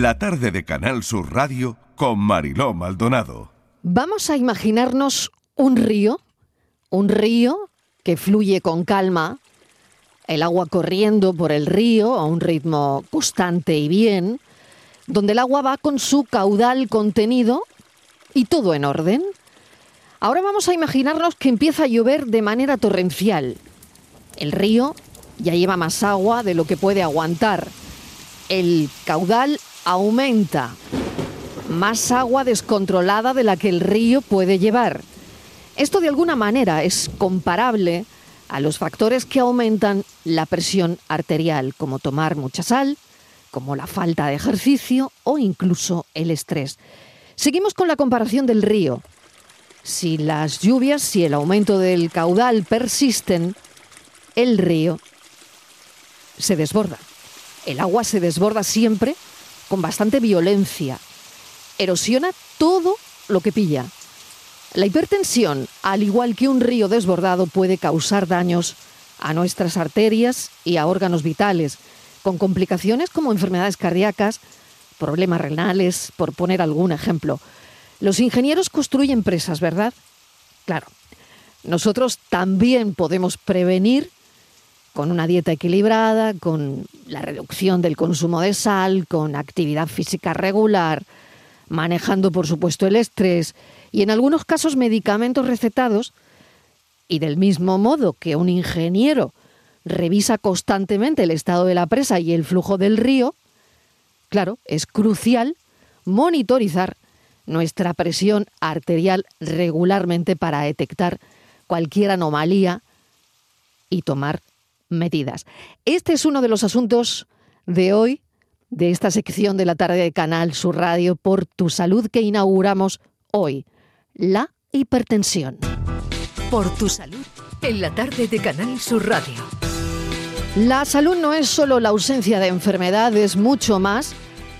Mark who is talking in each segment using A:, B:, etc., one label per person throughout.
A: la tarde de Canal Sur Radio con Mariló Maldonado.
B: Vamos a imaginarnos un río, un río que fluye con calma, el agua corriendo por el río a un ritmo constante y bien, donde el agua va con su caudal contenido y todo en orden. Ahora vamos a imaginarnos que empieza a llover de manera torrencial. El río ya lleva más agua de lo que puede aguantar. El caudal aumenta. Más agua descontrolada de la que el río puede llevar. Esto de alguna manera es comparable a los factores que aumentan la presión arterial, como tomar mucha sal, como la falta de ejercicio o incluso el estrés. Seguimos con la comparación del río. Si las lluvias, si el aumento del caudal persisten, el río se desborda. El agua se desborda siempre con bastante violencia. Erosiona todo lo que pilla. La hipertensión, al igual que un río desbordado, puede causar daños a nuestras arterias y a órganos vitales, con complicaciones como enfermedades cardíacas, problemas renales, por poner algún ejemplo. Los ingenieros construyen presas, ¿verdad? Claro. Nosotros también podemos prevenir con una dieta equilibrada, con la reducción del consumo de sal, con actividad física regular, manejando por supuesto el estrés y en algunos casos medicamentos recetados. Y del mismo modo que un ingeniero revisa constantemente el estado de la presa y el flujo del río, claro, es crucial monitorizar nuestra presión arterial regularmente para detectar cualquier anomalía y tomar medidas. Este es uno de los asuntos de hoy, de esta sección de la tarde de Canal Sur Radio por tu salud que inauguramos hoy, la hipertensión.
C: Por tu salud, en la tarde de Canal Sur Radio.
B: La salud no es solo la ausencia de enfermedades, mucho más.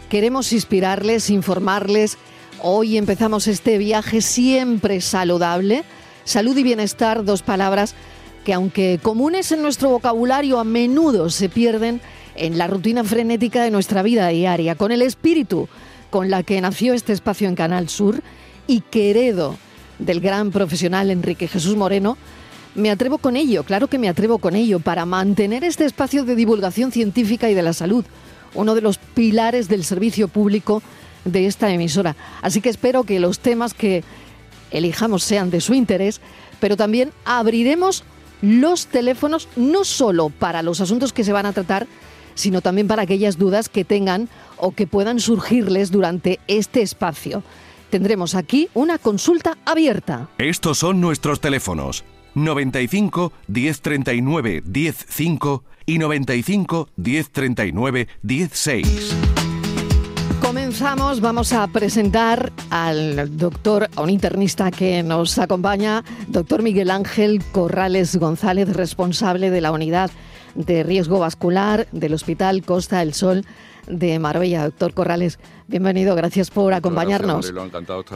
B: Queremos inspirarles, informarles, Hoy empezamos este viaje siempre saludable. Salud y bienestar, dos palabras que aunque comunes en nuestro vocabulario, a menudo se pierden en la rutina frenética de nuestra vida diaria, con el espíritu con la que nació este espacio en Canal Sur y que heredo del gran profesional Enrique Jesús Moreno, me atrevo con ello, claro que me atrevo con ello, para mantener este espacio de divulgación científica y de la salud, uno de los pilares del servicio público de esta emisora. Así que espero que los temas que elijamos sean de su interés, pero también abriremos los teléfonos no solo para los asuntos que se van a tratar, sino también para aquellas dudas que tengan o que puedan surgirles durante este espacio. Tendremos aquí una consulta abierta.
A: Estos son nuestros teléfonos 95 1039 105 y 95 1039 16.
B: Comenzamos, vamos a presentar al doctor, a un internista que nos acompaña, doctor Miguel Ángel Corrales González, responsable de la unidad de riesgo vascular del Hospital Costa del Sol de Marbella. Doctor Corrales, bienvenido, gracias por acompañarnos.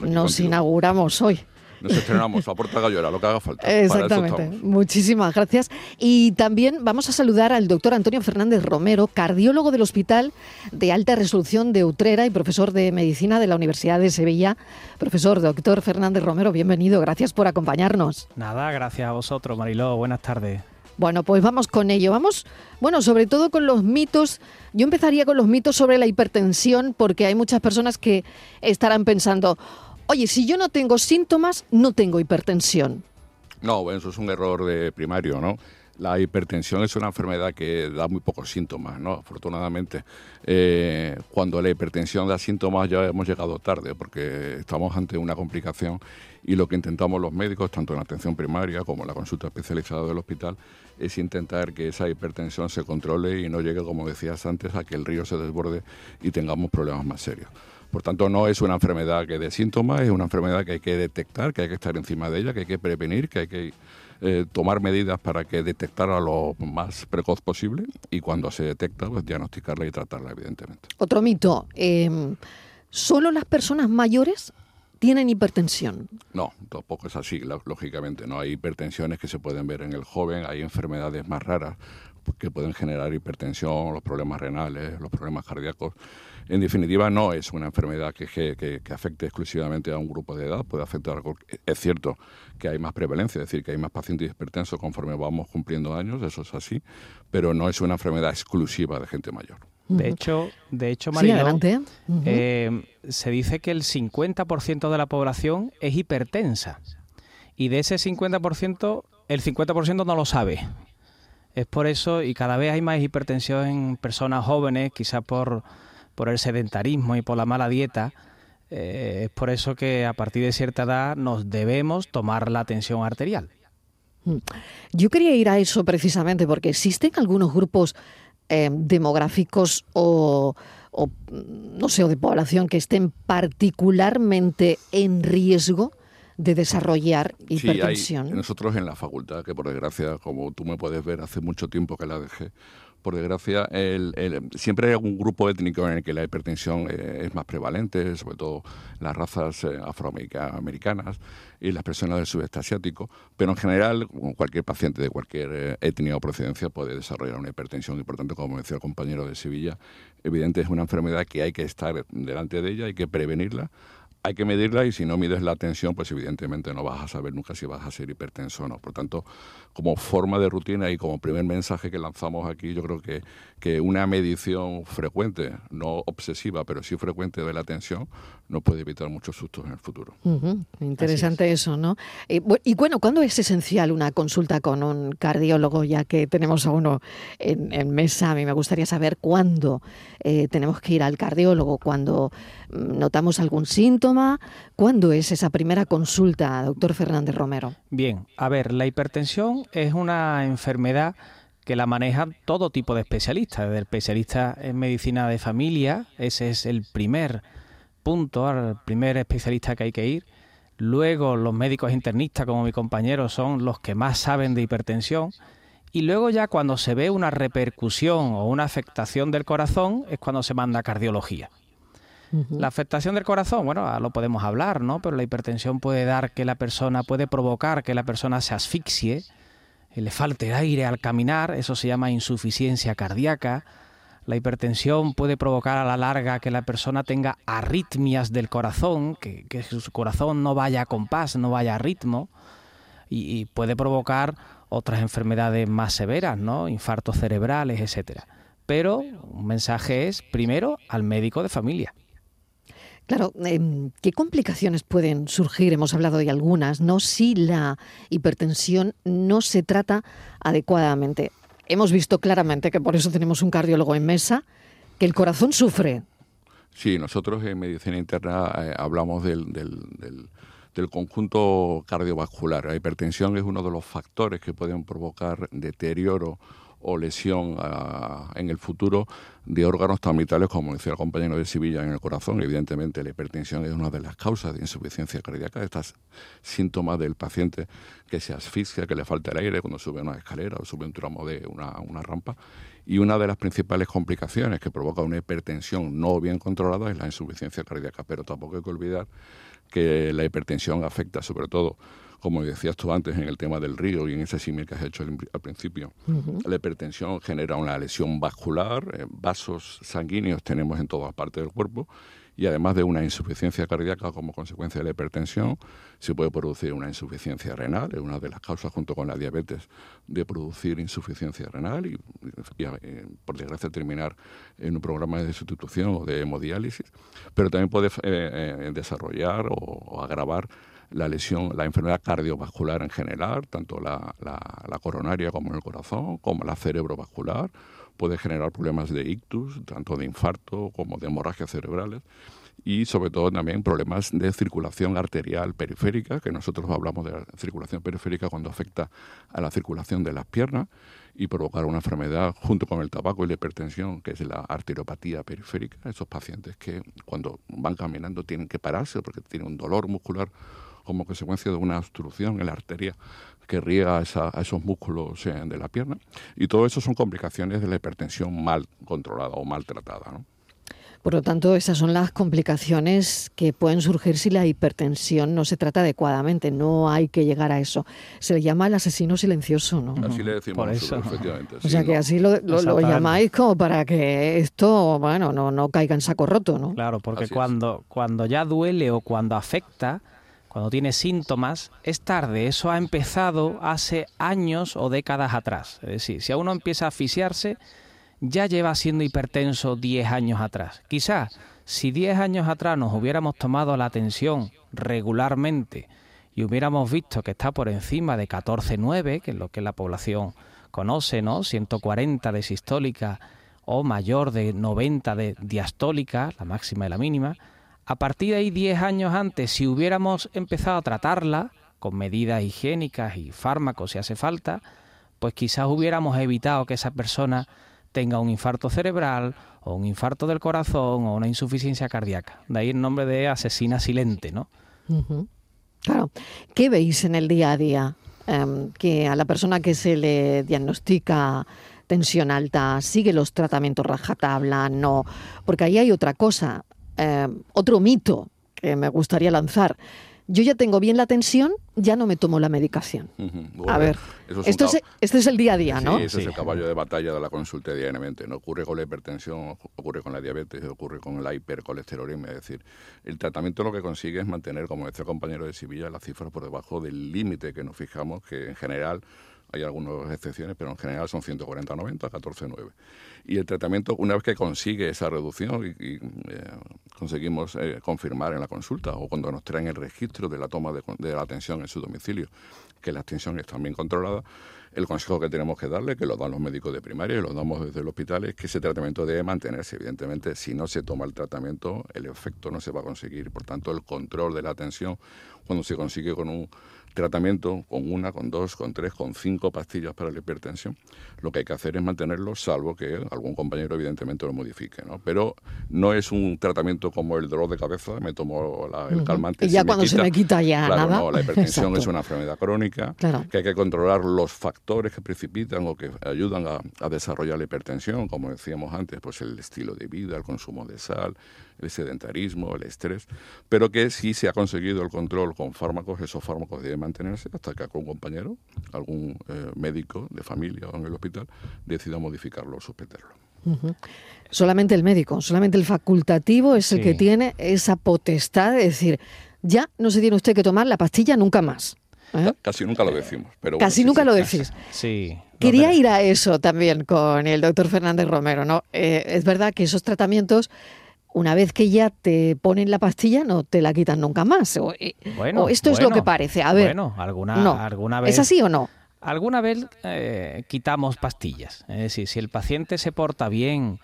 B: Nos inauguramos hoy.
D: Nos estrenamos, a puerta gallora, lo que haga falta.
B: Exactamente. Muchísimas gracias. Y también vamos a saludar al doctor Antonio Fernández Romero, cardiólogo del Hospital de Alta Resolución de Utrera y profesor de Medicina de la Universidad de Sevilla. Profesor, doctor Fernández Romero, bienvenido. Gracias por acompañarnos.
E: Nada, gracias a vosotros, Mariló. Buenas tardes.
B: Bueno, pues vamos con ello. Vamos, bueno, sobre todo con los mitos. Yo empezaría con los mitos sobre la hipertensión, porque hay muchas personas que estarán pensando, oye, si yo no tengo síntomas, no tengo hipertensión.
D: No, bueno, eso es un error de primario, ¿no? La hipertensión es una enfermedad que da muy pocos síntomas, ¿no? Afortunadamente. Eh, cuando la hipertensión da síntomas ya hemos llegado tarde porque estamos ante una complicación y lo que intentamos los médicos, tanto en la atención primaria como en la consulta especializada del hospital, es intentar que esa hipertensión se controle y no llegue, como decías antes, a que el río se desborde y tengamos problemas más serios. Por tanto, no es una enfermedad que dé síntomas, es una enfermedad que hay que detectar, que hay que estar encima de ella, que hay que prevenir, que hay que eh, tomar medidas para que detectarla lo más precoz posible y cuando se detecta, pues diagnosticarla y tratarla, evidentemente.
B: Otro mito, eh, ¿solo las personas mayores tienen hipertensión.
D: No, tampoco es así, lógicamente. No hay hipertensiones que se pueden ver en el joven, hay enfermedades más raras que pueden generar hipertensión, los problemas renales, los problemas cardíacos. En definitiva, no es una enfermedad que, que, que, afecte exclusivamente a un grupo de edad, puede afectar. Es cierto que hay más prevalencia, es decir, que hay más pacientes hipertensos conforme vamos cumpliendo años, eso es así, pero no es una enfermedad exclusiva de gente mayor.
E: De hecho, de hecho eh, se dice que el 50% de la población es hipertensa y de ese 50%, el 50% no lo sabe. Es por eso, y cada vez hay más hipertensión en personas jóvenes, quizás por, por el sedentarismo y por la mala dieta. Eh, es por eso que a partir de cierta edad nos debemos tomar la tensión arterial.
B: Mm. Yo quería ir a eso precisamente porque existen algunos grupos eh, demográficos o, no sé, o de población que estén particularmente en riesgo de desarrollar hipertensión.
D: Sí, nosotros en la facultad, que por desgracia, como tú me puedes ver, hace mucho tiempo que la dejé, por desgracia, siempre hay algún grupo étnico en el que la hipertensión eh, es más prevalente, sobre todo las razas eh, afroamericanas y las personas del sudeste asiático, pero en general cualquier paciente de cualquier eh, etnia o procedencia puede desarrollar una hipertensión y por tanto, como decía el compañero de Sevilla, evidente es una enfermedad que hay que estar delante de ella, hay que prevenirla, hay que medirla y si no mides la tensión, pues evidentemente no vas a saber nunca si vas a ser hipertenso o no. Por tanto, como forma de rutina y como primer mensaje que lanzamos aquí, yo creo que, que una medición frecuente, no obsesiva, pero sí frecuente de la tensión, nos puede evitar muchos sustos en el futuro.
B: Interesante eso, ¿no? Y, bueno, ¿cuándo es esencial una consulta con un cardiólogo, ya que tenemos a uno en, mesa? A mí me gustaría saber cuándo eh, tenemos que ir al cardiólogo, cuando mm, notamos algún síntoma, ¿cuándo es esa primera consulta, doctor Fernández Romero?
E: Bien, a ver, la hipertensión es una enfermedad que la manejan todo tipo de especialistas, desde el especialista en medicina de familia, ese es el primer punto, al primer especialista que hay que ir. Luego los médicos internistas, como mi compañero, son los que más saben de hipertensión. Y luego ya cuando se ve una repercusión o una afectación del corazón es cuando se manda a cardiología. La afectación del corazón, bueno, lo podemos hablar, ¿no? Pero la hipertensión puede dar que la persona, puede provocar que la persona se asfixie, le falte aire al caminar, eso se llama insuficiencia cardíaca la hipertensión puede provocar a la larga que la persona tenga arritmias del corazón, que, su corazón no vaya a compás, no vaya a ritmo, y, puede provocar otras enfermedades más severas, ¿no? Infartos cerebrales, etcétera. Pero un mensaje es primero al médico de familia.
B: Claro, em, ¿qué complicaciones pueden surgir? Hemos hablado de algunas, ¿no? Si la hipertensión no se trata adecuadamente hemos visto claramente que por eso tenemos un cardiólogo en mesa, que el corazón sufre.
D: Sí, nosotros en medicina interna eh, hablamos del, del, del, conjunto cardiovascular. La hipertensión es uno de los factores que pueden provocar deterioro o lesión ah, en el futuro de órganos tan vitales como decía el compañero de Sevilla en el corazón. Evidentemente la hipertensión es una de las causas de insuficiencia cardíaca, estos síntomas del paciente que se asfixia, que le falta el aire cuando sube una escalera o sube un tramo de una, una rampa. Y una de las principales complicaciones que provoca una hipertensión no bien controlada es la insuficiencia cardíaca, pero tampoco hay que olvidar que la hipertensión afecta sobre todo como decías tú antes en el tema del río y en ese símil que has hecho al, principio. La hipertensión genera una lesión vascular, eh, vasos sanguíneos tenemos en todas partes del cuerpo y además de una insuficiencia cardíaca como consecuencia de la hipertensión, se puede producir una insuficiencia renal, es una de las causas junto con la diabetes de producir insuficiencia renal y, eh, por desgracia terminar en un programa de sustitución o de hemodiálisis, pero también puede eh, desarrollar o agravar la lesión, la enfermedad cardiovascular en general, tanto la, la, coronaria como el corazón, como la cerebrovascular, puede generar problemas de ictus, tanto de infarto como de hemorragias cerebrales y sobre todo también problemas de circulación arterial periférica, que nosotros hablamos de la circulación periférica cuando afecta a la circulación de las piernas y provocar una enfermedad junto con el tabaco y la hipertensión, que es la arteriopatía periférica, esos pacientes que cuando van caminando tienen que pararse porque tienen un dolor muscular como consecuencia de una obstrucción en la arteria que riega a esos músculos de la pierna. Y todo eso son complicaciones de la hipertensión mal controlada o mal tratada.
B: Por lo tanto, esas son las complicaciones que pueden surgir si la hipertensión no se trata adecuadamente. No hay que llegar a eso. Se le llama el asesino silencioso, ¿no?
D: Así le decimos
E: Por eso.
D: nosotros, efectivamente.
B: O
D: sí,
B: sea que
D: no.
B: así lo, lo- lo llamáis como para que esto, bueno, no, no caiga en saco roto, ¿no?
E: Claro, porque
D: Así es.
E: cuando, cuando ya duele o cuando afecta, cuando tiene síntomas, es tarde. Eso ha empezado hace años o décadas atrás. Es decir, si a uno empieza a asfixiarse, ya lleva siendo hipertenso 10 años atrás. Quizás si 10 años atrás nos hubiéramos tomado la tensión regularmente y hubiéramos visto que está por encima de 14,9, que es lo que la población conoce, ¿no? 140 de sistólica o mayor de 90 de diastólica, la máxima y la mínima, a partir de ahí 10 años antes, si hubiéramos empezado a tratarla con medidas higiénicas y fármacos si hace falta, pues quizás hubiéramos evitado que esa persona tenga un infarto cerebral o un infarto del corazón o una insuficiencia cardíaca. De ahí el nombre de asesina silente, ¿no?
B: Claro. ¿Qué veis en el día a día? Em, que a la persona que se le diagnostica tensión alta sigue los tratamientos rajatabla, no. Porque ahí hay otra cosa, em, otro mito que me gustaría lanzar. Yo ya tengo bien la tensión, ya no me tomo la medicación. A
D: Bueno,
B: ver,
D: eso es
B: esto es, este es el día a día,
D: Sí,
B: ¿no?
D: ese es
E: Sí.
D: el caballo de batalla de la consulta diariamente. No ocurre con la hipertensión, ocurre con la diabetes, ocurre con la hipercolesterolemia. Es decir, el tratamiento lo que consigue es mantener, como decía el compañero de Sevilla, las cifras por debajo del límite que nos fijamos, que en general hay algunas excepciones, pero en general son 140-90, 14-9. Y el tratamiento, una vez que consigue esa reducción y, y, eh, conseguimos eh, confirmar en la consulta o cuando nos traen el registro de la toma de, de la atención en su domicilio, que la atención está bien controlada, el consejo que tenemos que darle, que lo dan los médicos de primaria y lo damos desde el hospital, es que ese tratamiento debe mantenerse. Evidentemente, si no se toma el tratamiento, el efecto no se va a conseguir. Por tanto, el control de la atención, cuando se consigue con un tratamiento, con una, con dos, con tres, con cinco pastillas para la hipertensión, lo que hay que hacer es mantenerlo, salvo que algún compañero evidentemente lo modifique. ¿no? Pero no es un tratamiento como el dolor de cabeza, me tomo la- el calmante.
B: Y ya cuando se me quita ya
D: Claro,
B: nada.
D: no, la hipertensión
B: Exacto.
D: es una enfermedad crónica,
B: Claro.
D: que hay que controlar los factores que precipitan o que ayudan a, a desarrollar la hipertensión, como decíamos antes, pues el estilo de vida, el consumo de sal, el sedentarismo, el estrés, pero que si se ha conseguido el control con fármacos, esos fármacos deben mantenerse hasta que algún compañero, algún eh, médico de familia o en el hospital decida modificarlo o suspenderlo.
B: Solamente el médico, solamente el facultativo es el
E: Sí.
B: que tiene esa potestad de decir, ya no se tiene usted que tomar la pastilla nunca más. ¿eh?
D: Casi nunca lo decimos, pero bueno,
B: Casi
D: sí,
B: nunca
D: sí.
B: lo decís.
E: Sí.
B: Quería ir a eso también con el doctor Fernández Romero, ¿no? Eh, es verdad que esos tratamientos, una vez que ya te ponen la pastilla, no te la quitan nunca más. O, eh,
E: Bueno,
B: o esto es lo que parece. A ver,
E: Bueno, alguna,
B: no.
E: alguna vez.
B: ¿es así o no?
E: Alguna vez eh, quitamos pastillas. Es decir, si el paciente se porta bien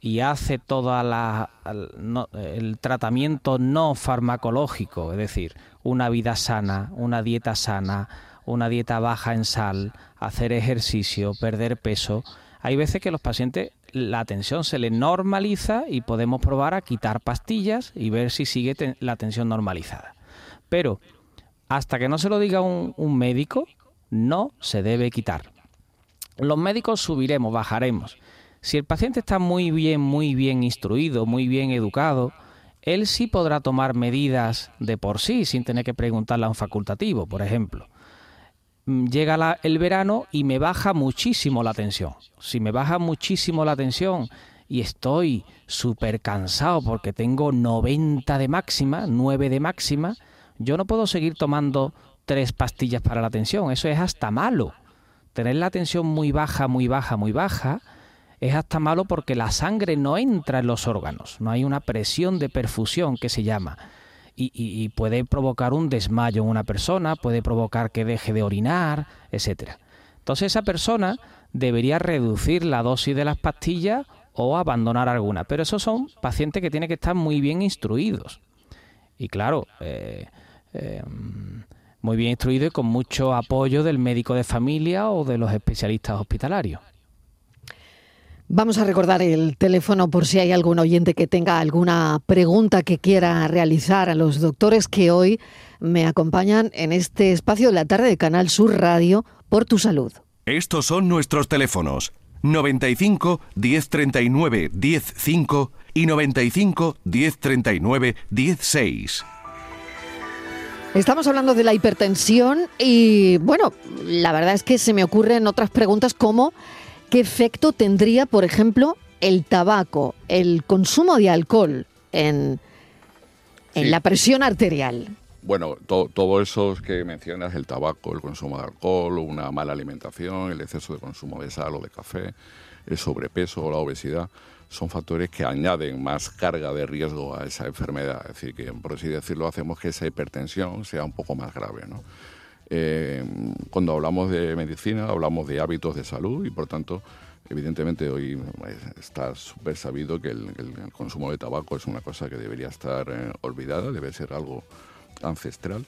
E: y hace toda la no- el tratamiento no farmacológico, es decir, una vida sana, una dieta sana, una dieta baja en sal, hacer ejercicio, perder peso, hay veces que los pacientes la tensión se le normaliza y podemos probar a quitar pastillas y ver si sigue la tensión normalizada. Pero hasta que no se lo diga un médico, no se debe quitar. Los médicos subiremos, bajaremos. Si el paciente está muy bien, muy bien instruido, muy bien educado, él sí podrá tomar medidas de por sí sin tener que preguntarle a un facultativo, por ejemplo. Mm, Llega la- el verano y me baja muchísimo la tensión. Si me baja muchísimo la tensión y estoy súper cansado porque tengo 90 de máxima, 9 de máxima, yo no puedo seguir tomando tres pastillas para la tensión. Eso es hasta malo. Tener la tensión muy baja, muy baja, muy baja, es hasta malo porque la sangre no entra en los órganos. No hay una presión de perfusión que se llama. Y, y- y puede provocar un desmayo en una persona, puede provocar que deje de orinar, etcétera. Entonces esa persona debería reducir la dosis de las pastillas o abandonar alguna. Pero esos son pacientes que tienen que estar muy bien instruidos. Y claro, eh, eh, muy bien instruido y con mucho apoyo del médico de familia o de los especialistas hospitalarios.
B: Vamos a recordar el teléfono por si hay algún oyente que tenga alguna pregunta que quiera realizar a los doctores que hoy me acompañan en este espacio de la tarde de Canal Sur Radio por tu salud.
A: Estos son nuestros teléfonos 95 1039 105 y 95 1039 16.
B: Estamos hablando de la hipertensión y bueno, la verdad es que se me ocurren otras preguntas como ¿qué efecto tendría, por ejemplo, el tabaco, el consumo de alcohol en, en
D: Sí.
B: la presión arterial?
D: Bueno, to- todo eso que mencionas, el tabaco, el consumo de alcohol, una mala alimentación, el exceso de consumo de sal o de café, el sobrepeso o la obesidad, son factores que añaden más carga de riesgo a esa enfermedad. Es decir, que por así decirlo, hacemos que esa hipertensión sea un poco más grave. ¿no? Eh, cuando hablamos de medicina, hablamos de hábitos de salud y, por tanto, evidentemente hoy eh, está súper sabido que el, el- el consumo de tabaco es una cosa que debería estar eh, olvidada, debe ser algo ancestral.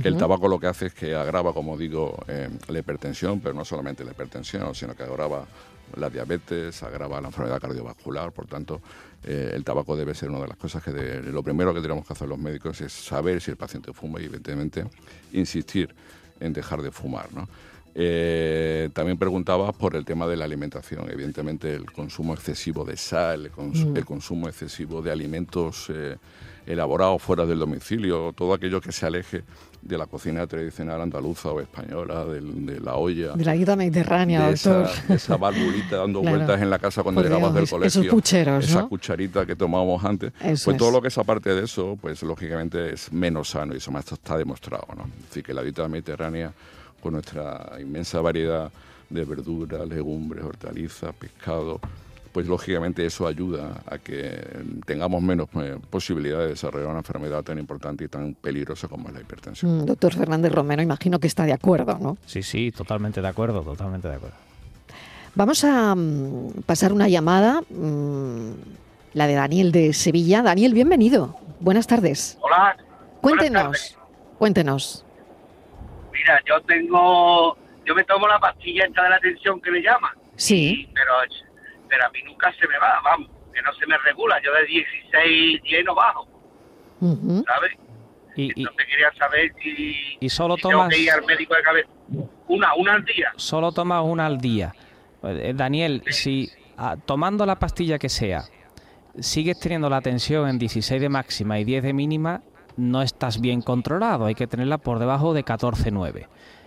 D: Que el tabaco lo que hace es que agrava, como digo, eh, la hipertensión, pero no solamente la hipertensión, sino que agrava la diabetes, agrava la enfermedad cardiovascular. Por tanto, eh, el tabaco debe ser una de las cosas que de- lo primero que tenemos que hacer los médicos es saber si el paciente fuma y, evidentemente, insistir en dejar de fumar. ¿no? Eh, también preguntabas por el tema de la alimentación. Evidentemente, el consumo excesivo de sal, el, cons- el consumo excesivo de alimentos eh, elaborados fuera del domicilio, todo aquello que se aleje de la cocina tradicional andaluza o española, de la olla.
B: De la dieta mediterránea,
D: de esa,
B: doctor.
D: de esa barbulita dando
B: Claro.
D: vueltas en la casa cuando
B: Por
D: llegabas del colegio.
B: esos pucheros,
D: Esa
B: ¿no?
D: cucharita que tomábamos antes.
B: Eso
D: pues todo
B: es.
D: lo que es aparte de eso, pues lógicamente es menos sano y eso más está demostrado. ¿no? Decir, que la dieta mediterránea, con nuestra inmensa variedad de verduras, legumbres, hortalizas, pescado, pues lógicamente eso ayuda a que tengamos menos eh, posibilidad de desarrollar una enfermedad tan importante y tan peligrosa como es la hipertensión.
B: Mm, Doctor Fernández Romero, imagino que está de acuerdo, ¿no?
E: Sí, sí, totalmente de acuerdo, totalmente de acuerdo.
B: Vamos a mm, pasar una llamada, mm, la de Daniel de Sevilla. Daniel, bienvenido. Buenas tardes.
F: Hola.
B: Cuéntenos,
F: tardes.
B: cuéntenos.
F: Mira, yo tengo, yo me tomo la pastilla esta de la tensión que le llaman.
B: Sí.
F: Y- pero, pero a mí nunca se me va, vamos, que no se me regula. Yo de 16, 10 no bajo,
B: Ujú.
F: ¿sabes?
E: Y, y
F: Entonces quería saber si,
E: ¿Y solo
F: si tengo
E: tomas-
F: que ir al médico de cabeza. Una, una al día.
E: solo tomas una al día. Eh, Daniel, si ah, tomando la pastilla que sea, sigues teniendo la tensión en 16 de máxima y 10 de mínima, no estás bien controlado. Hay que tenerla por debajo de 14,9.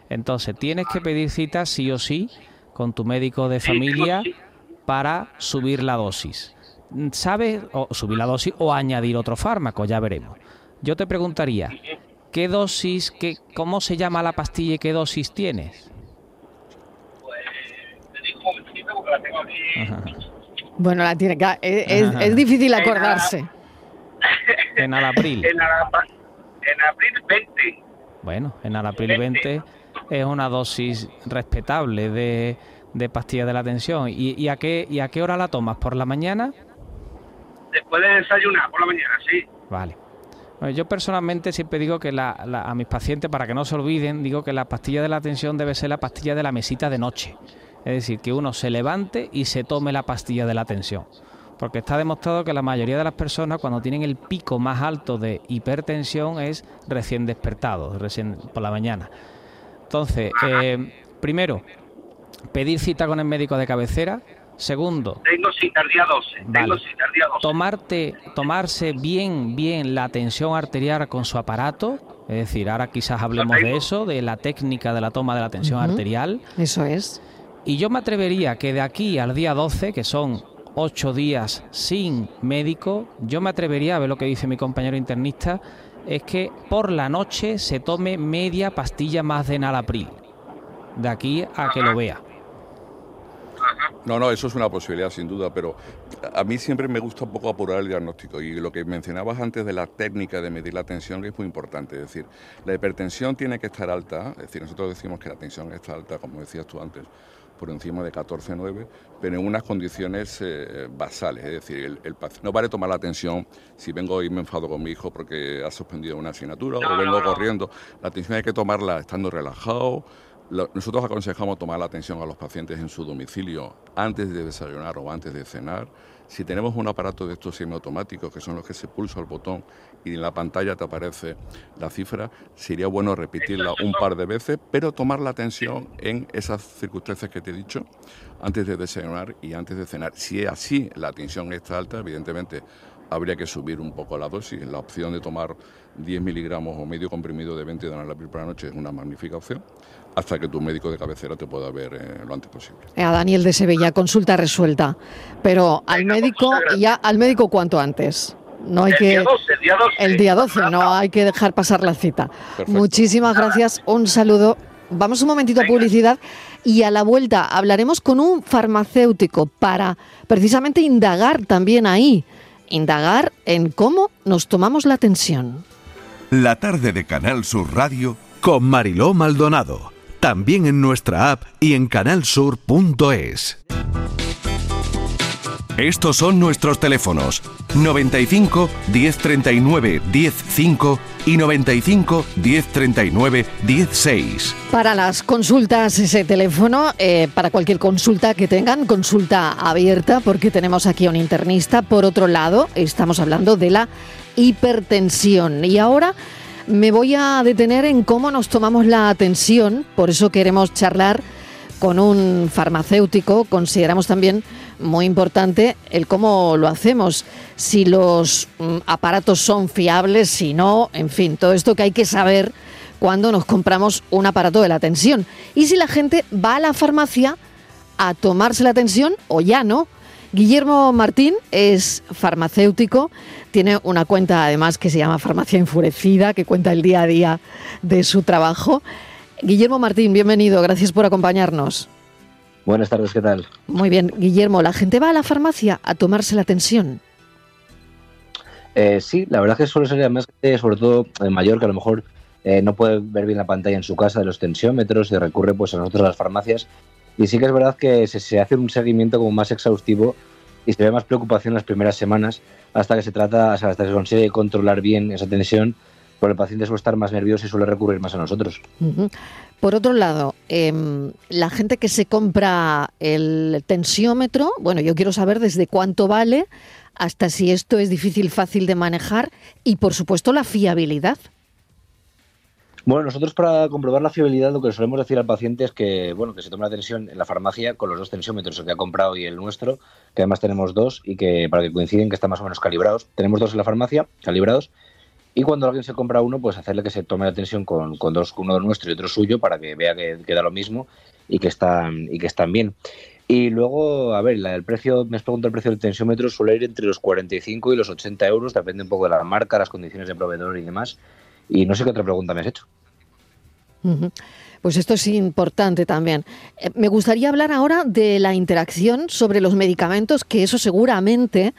E: Entonces, tienes que pedir cita sí o sí con tu médico de
F: Sí, tengo
E: familia
F: sí.
E: Para subir la dosis. ¿Sabes? O subir la dosis o añadir otro fármaco, ya veremos. Yo te preguntaría, ¿qué dosis, qué, cómo se llama la pastilla y qué dosis tienes?
F: Pues te digo un momentito porque la tengo aquí.
B: Bueno, la tiene que, es, es- es difícil acordarse.
E: En Alapril.
F: En, la- en abril 20.
E: Bueno, en Alapril 20 es una dosis respetable de, de pastilla de la tensión. ¿Y, y a qué, ¿Y a qué hora la tomas? ¿Por la mañana?
F: Después de desayunar por la mañana, sí.
E: Vale. Bueno, yo personalmente siempre digo que la- la- a mis pacientes, para que no se olviden, digo que la pastilla de la tensión debe ser la pastilla de la mesita de noche. Es decir, que uno se levante y se tome la pastilla de la tensión. Porque está demostrado que la mayoría de las personas cuando tienen el pico más alto de hipertensión es recién despertado, recién por la mañana. Entonces, eh, primero, pedir cita con el médico de cabecera. Segundo,
F: Tengo cita el día 12. Tengo
E: Vale.
F: cita el día 12.
E: tomarte, tomarse bien, bien la tensión arterial con su aparato. Es decir, ahora quizás hablemos de eso, de la técnica de la toma de la tensión arterial.
B: Eso es.
E: Y yo me atrevería que de aquí al día 12, que son ocho días sin médico, yo me atrevería a ver lo que dice mi compañero internista, es que por la noche se tome media pastilla más de Nalapril. De aquí a que lo vea.
D: No, no, eso es una posibilidad sin duda, pero a mí siempre me gusta un poco apurar el diagnóstico. Y lo que mencionabas antes de la técnica de medir la tensión es muy importante, es decir, la hipertensión tiene que estar alta, es decir, nosotros decimos que la tensión está alta, como decías tú antes, por encima de 14,9, pero en unas condiciones eh, basales, es decir, el, no vale tomar la tensión si vengo y me enfado con mi hijo porque ha suspendido una asignatura
F: No,
D: o vengo
F: no, no.
D: corriendo, la tensión hay que tomarla estando relajado, nosotros aconsejamos tomar la atención a los pacientes en su domicilio antes de desayunar o antes de cenar. Si tenemos un aparato de estos semiautomáticos, que son los que se pulsa el botón y en la pantalla te aparece la cifra, sería bueno repetirla un par de veces, pero tomar la atención en esas circunstancias que te he dicho antes de desayunar y antes de cenar. Si es así, la tensión está alta, evidentemente habría que subir un poco la dosis. La opción de tomar 10 miligramos o medio comprimido de 20 de analapril por la noche es una magnífica opción, hasta que tu médico de cabecera te pueda ver eh, lo antes posible.
B: Eh, A Daniel de Sevilla, consulta resuelta. Pero al
F: Venga, pues
B: médico, ya al médico cuanto antes. No hay
F: el
B: que
F: día 12, el día 12.
B: el día 12, no hay que dejar pasar la cita.
D: Perfecto.
B: Muchísimas gracias, un saludo. Vamos un momentito a publicidad y a la vuelta hablaremos con un farmacéutico para precisamente indagar también ahí, indagar en cómo nos tomamos la tensión.
A: La tarde de Canal Sur Radio
G: con Mariló Maldonado. También en nuestra app y en canalsur.es.
A: Estos son nuestros teléfonos 95 1039 105 y 95 1039 16.
B: Para las consultas, ese teléfono, eh, para cualquier consulta que tengan, consulta abierta, porque tenemos aquí a un internista. Por otro lado, estamos hablando de la hipertensión. Y ahora me voy a detener en cómo nos tomamos la tensión, por eso queremos charlar con un farmacéutico. Consideramos también muy importante el cómo lo hacemos, si los mm, aparatos son fiables, si no, en fin, todo esto que hay que saber cuando nos compramos un aparato de la tensión. Y si la gente va a la farmacia a tomarse la tensión o ya no. Guillermo Martín es farmacéutico, tiene una cuenta además que se llama Farmacia Enfurecida, que cuenta el día a día de su trabajo. Guillermo Martín, bienvenido, gracias por acompañarnos.
H: Buenas tardes, ¿qué tal?
B: Muy bien, Guillermo, ¿la gente va a la farmacia a tomarse la tensión?
H: Eh, sí, la verdad es que suele ser además, sobre todo el mayor, que a lo mejor eh, no puede ver bien la pantalla en su casa de los tensiómetros y recurre pues a nosotros a las farmacias. Y sí que es verdad que se, se hace un seguimiento como más exhaustivo y se ve más preocupación las primeras semanas hasta que se trata, hasta que se consigue controlar bien esa tensión, porque el paciente suele estar más nervioso y suele recurrir más a nosotros.
B: Por otro lado, em, la gente que se compra el tensiómetro, bueno, yo quiero saber desde cuánto vale hasta si esto es difícil, fácil de manejar y, por supuesto, la fiabilidad.
H: Bueno, nosotros para comprobar la fiabilidad lo que solemos decir al paciente es que, bueno, que se tome la tensión en la farmacia con los dos tensiómetros, el que ha comprado y el nuestro, que además tenemos dos y que para que coinciden que están más o menos calibrados. Tenemos dos en la farmacia, calibrados, y cuando alguien se compra uno, pues hacerle que se tome la tensión con, con dos, uno nuestro y otro suyo para que vea que, que da lo mismo y que están, y que están bien. Y luego, a ver, el precio, me has preguntado el precio del tensiómetro, suele ir entre los 45 y los 80 euros, depende un poco de la marca, las condiciones de proveedor y demás. Y no sé qué otra pregunta me has hecho.
B: Pues esto es importante también. Eh, Me gustaría hablar ahora de la interacción sobre los medicamentos, que eso seguramente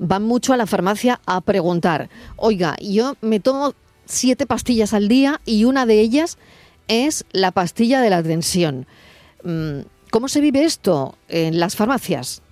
B: van mucho a la farmacia a preguntar. Oiga, yo me tomo siete pastillas al día y una de ellas es la pastilla de la tensión. Mm, ¿Cómo se vive esto en las farmacias?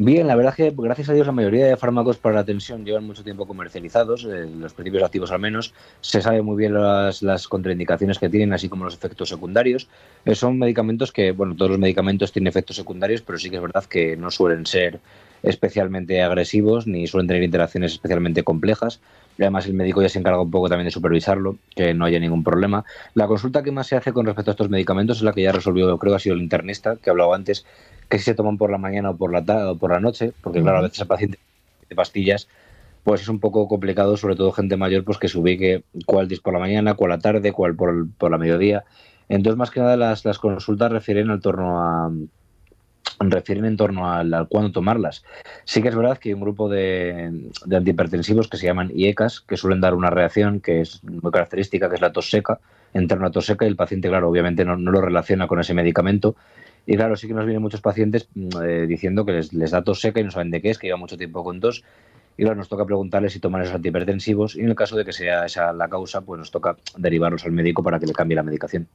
H: Bien, la verdad es que gracias a Dios la mayoría de fármacos para la tensión llevan mucho tiempo comercializados, eh, los principios activos al menos, se sabe muy bien las, contraindicaciones que tienen, así como los efectos secundarios. Eh, son medicamentos que, bueno, todos los medicamentos tienen efectos secundarios, pero sí que es verdad que no suelen ser especialmente agresivos ni suelen tener interacciones especialmente complejas. Además el médico ya se encarga un poco también de supervisarlo, que no haya ningún problema. La consulta que más se hace con respecto a estos medicamentos es la que ya resolvió, creo que ha sido el internista, que hablaba antes, que si se toman por la mañana o por la tarde o por la noche, porque claro, a veces el paciente de pastillas, pues es un poco complicado, sobre todo gente mayor, pues que se ubique cuál es por la mañana, cuál la tarde, cuál por, el- por la mediodía. Entonces, más que nada, las, las consultas refieren al torno a refieren en torno al, al cuándo tomarlas. Sí que es verdad que hay un grupo de, de antihipertensivos que se llaman IECAS, que suelen dar una reacción que es muy característica, que es la tos seca, entra una tos seca y el paciente, claro, obviamente no, no lo relaciona con ese medicamento. Y claro, sí que nos vienen muchos pacientes mm, eh, diciendo que les, les da tos seca y no saben de qué es, que lleva mucho tiempo con tos. Y claro, nos toca preguntarles si toman esos antihipertensivos y en el caso de que sea esa la causa, pues nos toca derivarlos al médico para que le cambie la medicación.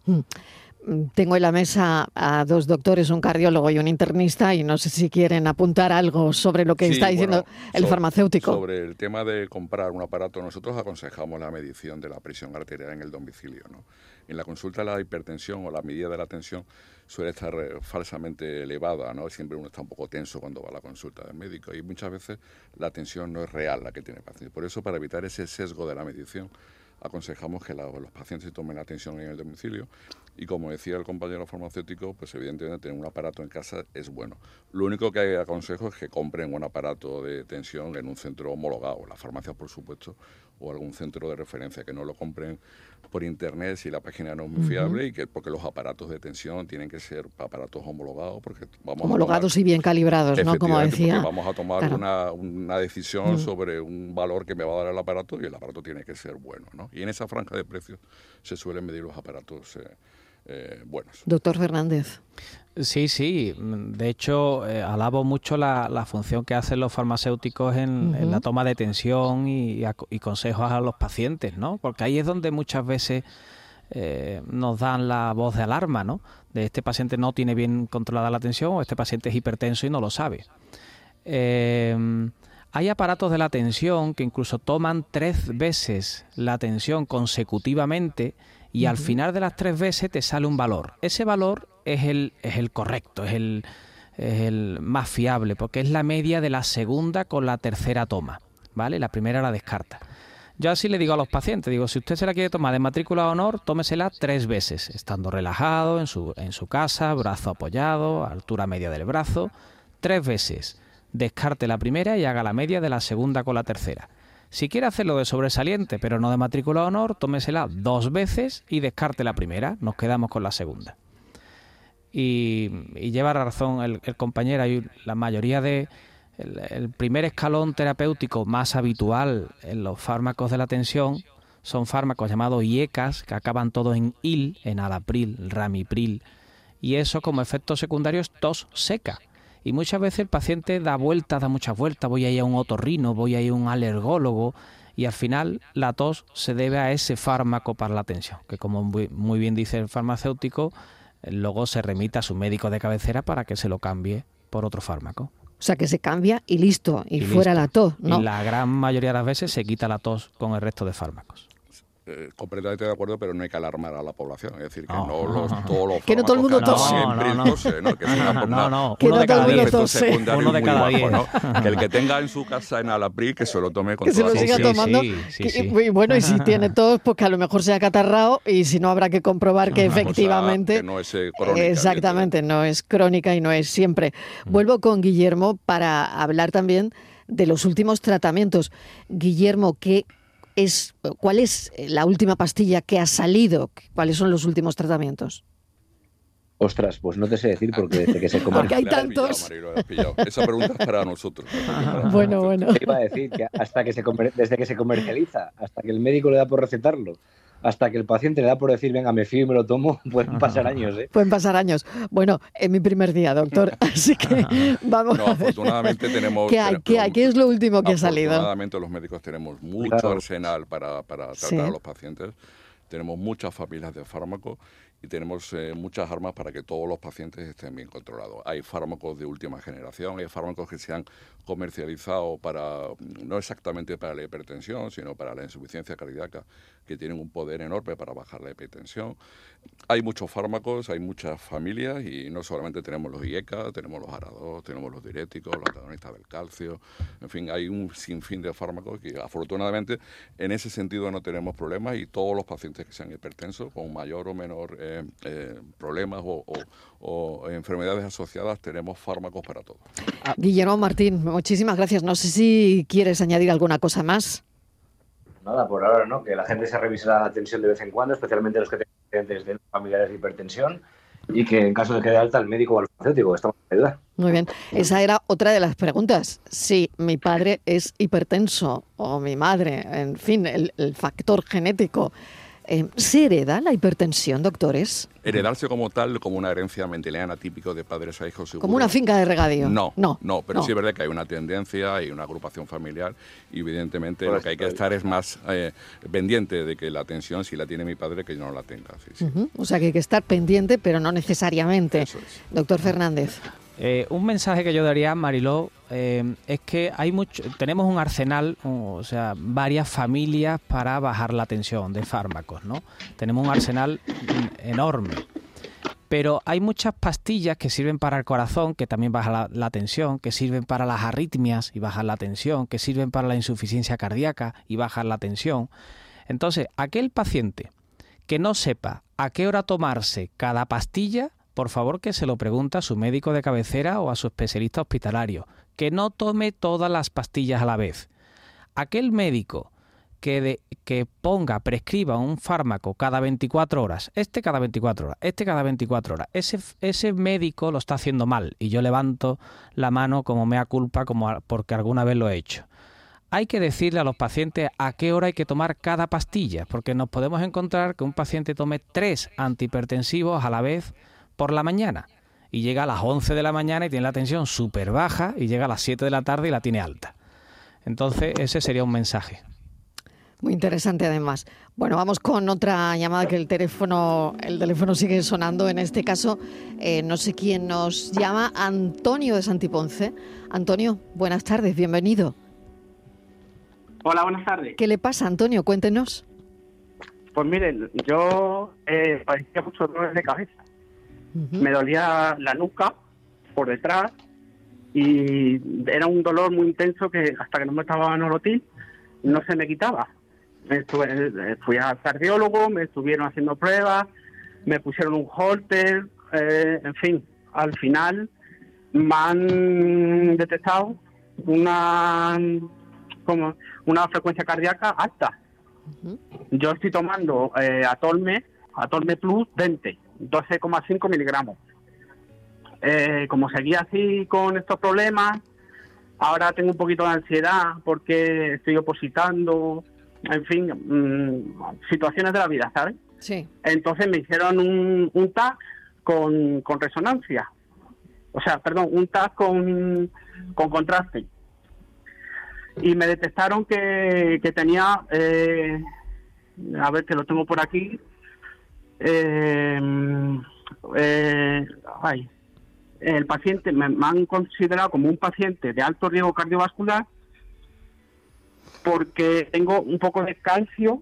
B: Tengo en la mesa a dos doctores, un cardiólogo y un internista, y no sé si quieren apuntar algo sobre lo que
D: Sí,
B: está diciendo
D: bueno,
B: el farmacéutico.
D: Sobre el tema de comprar un aparato, nosotros aconsejamos la medición de la presión arterial en el domicilio. ¿no? En la consulta la hipertensión o la medida de la tensión suele estar eh, falsamente elevada, ¿no? Siempre uno está un poco tenso cuando va a la consulta del médico y muchas veces la tensión no es real la que tiene el paciente. Por eso, para evitar ese sesgo de la medición, aconsejamos que la- los pacientes tomen la atención en el domicilio y como decía el compañero farmacéutico, pues evidentemente tener un aparato en casa es bueno. Lo único que aconsejo es que compren un aparato de tensión en un centro homologado, las farmacias por supuesto, o algún centro de referencia, que no lo compren por internet si la página no es muy fiable y que porque los aparatos de tensión tienen que ser aparatos homologados porque vamos a tomar-
B: Homologados y bien calibrados, ¿no? Como decía.
D: Vamos a tomar
B: Claro.
D: una, una decisión sobre un valor que me va a dar el aparato y el aparato tiene que ser bueno. ¿no? Y en esa franja de precios se suelen medir los aparatos eh, eh, buenos.
B: Doctor Fernández.
E: Sí, sí. De hecho, eh, alabo mucho la, la función que hacen los farmacéuticos en, en la toma de tensión y, consejos a los pacientes, ¿no? Porque ahí es donde muchas veces eh, nos dan la voz de alarma, ¿no? De este paciente no tiene bien controlada la tensión o este paciente es hipertenso y no lo sabe. Eh, hay aparatos de la tensión que incluso toman tres veces la tensión consecutivamente y al final de las tres veces te sale un valor. Ese valor es el, es el correcto, es el, es el más fiable, porque es la media de la segunda con la tercera toma, ¿vale? La primera la descarta. Yo así le digo a los pacientes, digo, si usted se la quiere tomar de matrícula de honor, tómesela tres veces, estando relajado en su, en su casa, brazo apoyado, altura media del brazo, tres veces. Descarte la primera y haga la media de la segunda con la tercera. Si quiere hacerlo de sobresaliente, pero no de matrícula honor, tómesela dos veces y descarte la primera. Nos quedamos con la segunda. Y, lleva razón el, compañero, la mayoría de... El, el primer escalón terapéutico más habitual en los fármacos de la tensión son fármacos llamados IECAS, que acaban todos en IL, en alapril, ramipril, y eso como efecto secundario es tos seca. Y muchas veces el paciente da vueltas, da muchas vueltas, voy a ir a un otorrino, voy a ir a un alergólogo, y al final la tos se debe a ese fármaco para la tensión, que como muy, bien dice el farmacéutico, luego se remite a su médico de cabecera para que se lo cambie por otro fármaco.
B: O sea, que se cambia y listo, y,
E: Y
B: fuera
E: listo.
B: la tos, ¿no?
E: Y la gran mayoría de las veces se quita la tos con el resto de fármacos.
D: Eh, completamente de acuerdo, pero no hay que alarmar a la población. Es decir, que
E: No,
D: los, todos los
B: Que no todo el mundo tose.
D: siempre
E: No, no.
D: tose, ¿no? Que es una,
E: No,
D: una-
E: no,
B: Que uno no de cada tose.
E: Uno de diez.
D: ¿no? Que el que tenga en su casa en Alapril, que se lo tome con
B: que se lo siga tomando.
E: sí, sí,
B: que-
E: sí.
B: Y bueno, y si tiene tos, pues que a lo mejor sea catarrao y si no habrá que comprobar que
D: Una
B: efectivamente...
D: que no es eh, crónica,
B: Exactamente, no es crónica y no es siempre.
E: Mm.
B: Vuelvo con Guillermo para hablar también de los últimos tratamientos. Guillermo, ¿qué es, ¿cuál es la última pastilla que ha salido? ¿Cuáles son los últimos tratamientos?
H: Ostras, pues no te sé decir porque desde que se
B: Porque hay
D: pillado,
B: tantos.
D: Marilo. Esa pregunta es para nosotros.
B: Bueno, bueno.
H: Te iba a decir que hasta que se comer- desde que se comercializa, hasta que el médico le da por recetarlo, hasta que el paciente le da por decir, venga, me fío y me lo tomo, pueden pasar años, ¿eh?
B: Pueden pasar años. Bueno, es mi primer día, doctor, así que vamos
D: No,
B: a ver.
D: afortunadamente tenemos...
B: ¿Qué hay? ¿Qué hay? ¿Qué es lo último que ha salido?
D: Afortunadamente los médicos tenemos mucho
H: Claro.
D: arsenal para, para tratar
B: Sí.
D: a los pacientes. Tenemos muchas familias de fármacos y tenemos eh, muchas armas para que todos los pacientes estén bien controlados. Hay fármacos de última generación, hay fármacos que se han comercializado para, no exactamente para la hipertensión, sino para la insuficiencia cardíaca, que tienen un poder enorme para bajar la hipertensión. Hay muchos fármacos, hay muchas familias y no solamente tenemos los IECA, tenemos los ARA2, tenemos los diuréticos, los antagonistas del calcio, en fin, hay un sinfín de fármacos que afortunadamente en ese sentido no tenemos problemas y todos los pacientes que sean hipertensos con mayor o menor eh, eh, problemas o, enfermedades asociadas tenemos fármacos para todos.
B: Guillermo Martín, muchísimas gracias. No sé si quieres añadir alguna cosa más.
H: Nada, por ahora no, que la gente se revise la tensión de vez en cuando, especialmente los que tienen antecedentes de familiares de hipertensión, y que en caso de que dé alta al médico o al farmacéutico, estamos para ayudar.
B: Muy bien. Esa era otra de las preguntas. Si mi padre es hipertenso o mi madre, en fin, el, el factor genético Eh, ¿Se hereda la hipertensión, doctores?
D: Heredarse como tal, como una herencia mendeliana típico de padres a hijos. seguro.
B: Como una finca de regadío.
D: No,
B: no,
D: no, pero
B: no.
D: sí es verdad que hay una tendencia y una agrupación familiar y evidentemente lo que hay que estar es más eh, pendiente de que la atención, si la tiene mi padre, que yo no la tenga. sí, sí.
B: Ujú, O sea que hay que estar pendiente, pero no necesariamente.
D: Eso es.
B: Doctor Fernández.
E: Eh, un mensaje que yo daría, Mariló, eh, es que hay mucho, tenemos un arsenal, o sea, varias familias para bajar la tensión de fármacos, ¿no? Tenemos un arsenal enorme. Pero hay muchas pastillas que sirven para el corazón, que también baja la, la tensión, que sirven para las arritmias y bajan la tensión, que sirven para la insuficiencia cardíaca y bajan la tensión. Entonces, aquel paciente que no sepa a qué hora tomarse cada pastilla, por favor que se lo pregunte a su médico de cabecera o a su especialista hospitalario. Que no tome todas las pastillas a la vez. Aquel médico que, de- que ponga, prescriba un fármaco cada 24 horas, este cada 24 horas, este cada 24 horas, ese, ese médico lo está haciendo mal y yo levanto la mano como mea culpa como porque alguna vez lo he hecho. Hay que decirle a los pacientes a qué hora hay que tomar cada pastilla, porque nos podemos encontrar que un paciente tome tres antihipertensivos a la vez por la mañana y llega a las 11 de la mañana y tiene la tensión súper baja y llega a las 7 de la tarde y la tiene alta. Entonces ese sería un mensaje.
B: Muy interesante además. Bueno, vamos con otra llamada que el teléfono, el teléfono sigue sonando. En este caso, eh, no sé quién nos llama, Antonio de Santiponce. Antonio, buenas tardes, bienvenido.
I: Hola, buenas tardes.
B: ¿Qué le pasa, Antonio? Cuéntenos.
I: Pues miren, yo eh, padecía mucho dolores de cabeza. Me dolía la nuca por detrás y era un dolor muy intenso que hasta que no me estaba nolotil no se me quitaba. Estuve- eh, fui al cardiólogo, me estuvieron haciendo pruebas, me pusieron un holter, eh, en fin, al final me han detectado una como una frecuencia cardíaca alta. Yo estoy tomando eh, Atolme, Atolme Plus 20, 12,5 miligramos. Eh, como seguía así con estos problemas, ahora tengo un poquito de ansiedad porque estoy opositando, en fin, mm, situaciones de la vida, ¿sabes?
B: Sí.
I: Entonces me hicieron un, un TAC con, con resonancia. O sea, perdón, un TAC con, con contraste. Y me detectaron que, que tenía, eh, a ver que lo tengo por aquí, eh, eh, ay, el paciente, me, me han considerado como un paciente de alto riesgo cardiovascular porque tengo un poco de calcio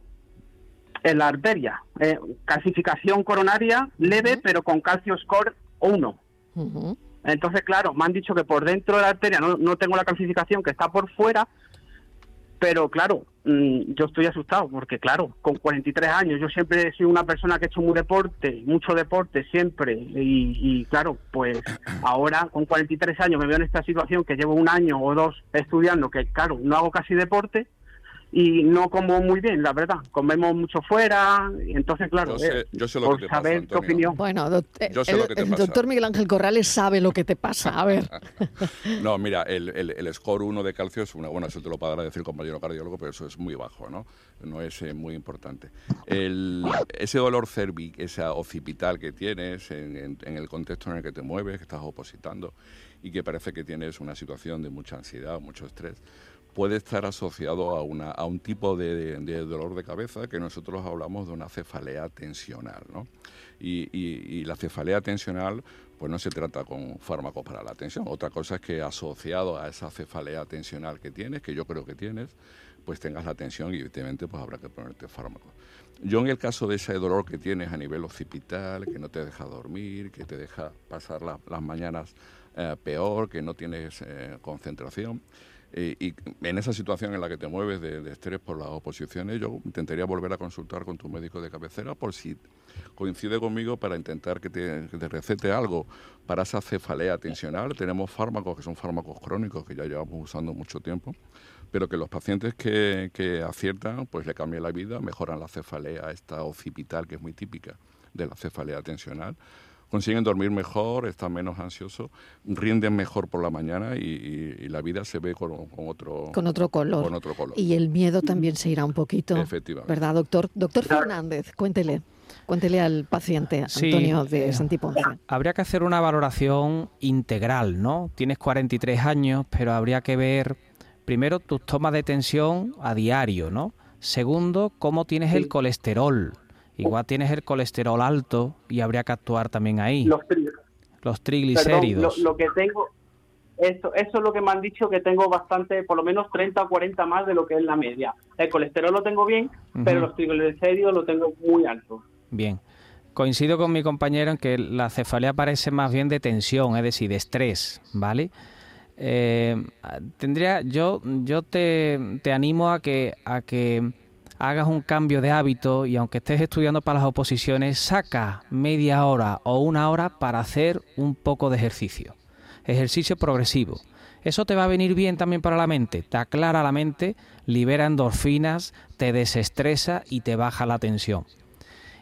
I: en la arteria. Eh, calcificación coronaria leve, pero con calcio score 1.
B: Ujú.
I: Entonces, claro, me han dicho que por dentro de la arteria no, no tengo la calcificación, que está por fuera, pero claro, mm, yo estoy asustado porque, claro, con 43 años, yo siempre he sido una persona que ha hecho muy deporte, mucho deporte siempre, y, y, claro, pues ahora con 43 años me veo en esta situación que llevo un año o dos estudiando, que claro, no hago casi deporte y no como muy bien, la verdad, comemos mucho fuera, y entonces, claro,
D: Yo sé-
I: eh, por
D: que te pasa,
I: saber tu opinión.
B: Bueno, eh,
D: Yo sé
B: el,
D: lo que te
B: el
D: pasa.
B: doctor Miguel Ángel Corrales sabe lo que te pasa. A ver.
D: No, mira, el, el, el score 1 de calcio es una buena, eso te lo podrá decir el compañero cardiólogo, pero eso es muy bajo, ¿no? No es eh, muy importante. El, ese dolor cervic, esa occipital que tienes en, en- en el contexto en el que te mueves, que estás opositando y que parece que tienes una situación de mucha ansiedad, mucho estrés, puede estar asociado a, una, a un tipo de, dolor de cabeza que nosotros hablamos de una cefalea tensional, ¿no? Y, la cefalea tensional, pues no se trata con fármacos para la tensión. Otra cosa es que asociado a esa cefalea tensional que tienes, que yo creo que tienes, pues tengas la tensión y evidentemente pues habrá que ponerte fármacos. Yo en el caso de ese dolor que tienes a nivel occipital, que no te deja dormir, que te deja pasar la- las mañanas eh, peor, que no tienes eh, concentración, eh, y en esa situación en la que te mueves de, de estrés por las oposiciones, yo intentaría volver a consultar con tu médico de cabecera por si coincide conmigo para intentar que te, que te recete algo para esa cefalea tensional. Tenemos fármacos que son fármacos crónicos que ya llevamos usando mucho tiempo, pero que los pacientes que, que aciertan, pues le cambia la vida, mejoran la cefalea esta occipital que es muy típica de la cefalea tensional consiguen dormir mejor, están menos ansiosos, rinden mejor por la mañana y, y- y la vida se ve con, con otro
B: Con otro color.
D: con otro color.
B: Y el miedo también se irá un poquito.
D: Efectivamente.
B: ¿Verdad, doctor? Doctor Fernández, cuéntele. Cuéntele al paciente
E: Sí,
B: Antonio de
E: eh,
B: Santiponce.
E: Habría que hacer una valoración integral, ¿no? Tienes 43 años, pero habría que ver primero tus tomas de tensión a diario, ¿no? Segundo, cómo tienes el colesterol. Igual tienes el colesterol alto y habría que actuar también ahí.
I: Los tri-
E: Los
I: Perdón,
E: triglicéridos.
I: lo, lo que tengo, eso, eso es lo que me han dicho que tengo bastante, por lo menos 30 o 40 más de lo que es la media. El colesterol lo tengo bien, pero los triglicéridos lo tengo muy alto.
E: Bien. Coincido con mi compañero en que la cefalea parece más bien de tensión, es decir, de estrés, ¿vale? Eh, tendría, yo, yo te, te animo a que, a que hagas un cambio de hábito y aunque estés estudiando para las oposiciones, saca media hora o una hora para hacer un poco de ejercicio. Ejercicio progresivo. Eso te va a venir bien también para la mente, te aclara la mente, libera endorfinas, te desestresa y te baja la tensión.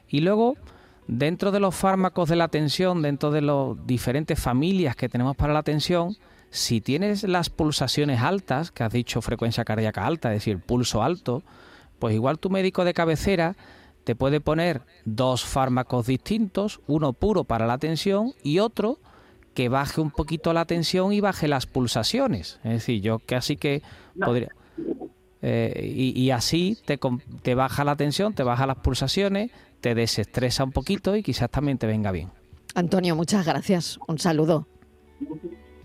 E: Y luego, dentro de los fármacos de la tensión, dentro de las diferentes familias que tenemos para la tensión, si tienes las pulsaciones altas, que has dicho frecuencia cardíaca alta, es decir, pulso alto, pues igual tu médico de cabecera te puede poner dos fármacos distintos, uno puro para la tensión y otro que baje un poquito la tensión y baje las pulsaciones. Es decir, yo casi que podría... Eh, y, y así te, te baja la tensión, te baja las pulsaciones, te desestresa un poquito y quizás también te venga bien.
B: Antonio, muchas gracias. Un saludo.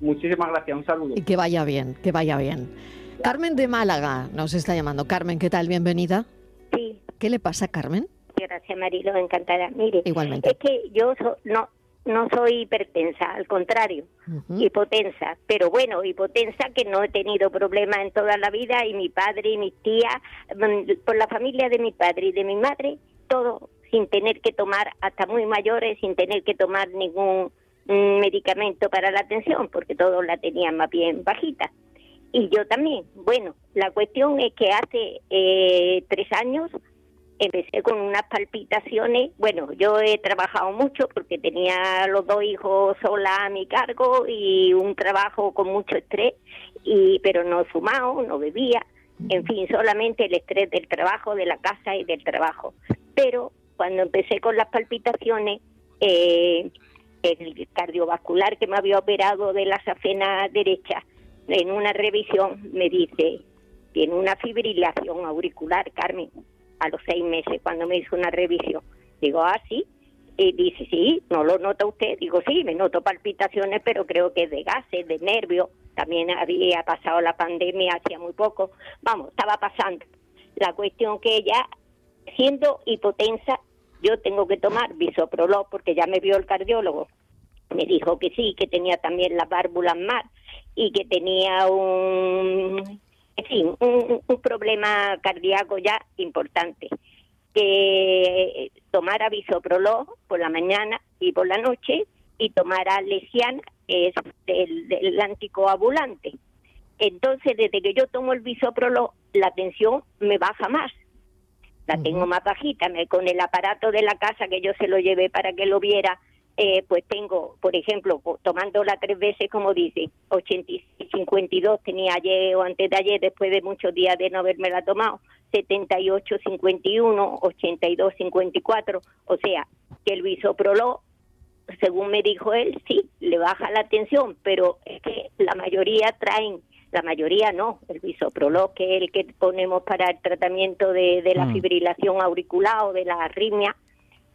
I: Muchísimas gracias, un saludo.
B: Y que vaya bien, que vaya bien. Carmen de Málaga nos está llamando. Carmen, ¿qué tal? Bienvenida.
J: Sí.
B: ¿Qué le pasa, Carmen?
J: Gracias, Marilo, encantada. Mire,
B: Igualmente.
J: es que yo so- no no soy hipertensa, al contrario, hipotensa. Pero bueno, hipotensa que no he tenido problemas en toda la vida y mi padre y mis tías, mm, por la familia de mi padre y de mi madre, todo sin tener que tomar, hasta muy mayores, sin tener que tomar ningún mm, medicamento para la tensión, porque todos la tenían más bien bajita. Y yo también. Bueno, la cuestión es que hace eh, tres años empecé con unas palpitaciones. Bueno, yo he trabajado mucho porque tenía los dos hijos sola a mi cargo y un trabajo con mucho estrés, y pero no fumado, no bebía, en fin, solamente el estrés del trabajo, de la casa y del trabajo. Pero cuando empecé con las palpitaciones, eh, el cardiovascular que me había operado de la safena derecha, en una revisión me dice, tiene una fibrilación auricular, Carmen, a los seis meses cuando me hizo una revisión. Digo, ah, sí. Y dice, sí, ¿no lo nota usted? Digo, sí, me noto palpitaciones, pero creo que de gases, de nervios. También había pasado la pandemia hacía muy poco. Vamos, estaba pasando. La cuestión que ella, siendo hipotensa, yo tengo que tomar bisoprolol porque ya me vio el cardiólogo. Me dijo que sí, que tenía también las válvulas mal y que tenía un, en fin, un, un problema cardíaco ya importante. Que tomara bisoprolol por la mañana y por la noche y tomara lesiana, que es del, del anticoagulante. Entonces, desde que yo tomo el bisoprolol, la tensión me baja más. La tengo más bajita. Me- Con el aparato de la casa que yo se lo llevé para que lo viera, eh, pues tengo, por ejemplo, tomándola tres veces, como dice, 86, 52 tenía ayer o antes de ayer, después de muchos días de no haberme la tomado, 78, 51, 82, 54, o sea, que el bisoprolol, según me dijo él, sí, le baja la tensión, pero es que la mayoría traen, la mayoría no, el bisoprolol, que es el que ponemos para el tratamiento de, de la
K: Mm.
J: fibrilación auricular o de la arritmia,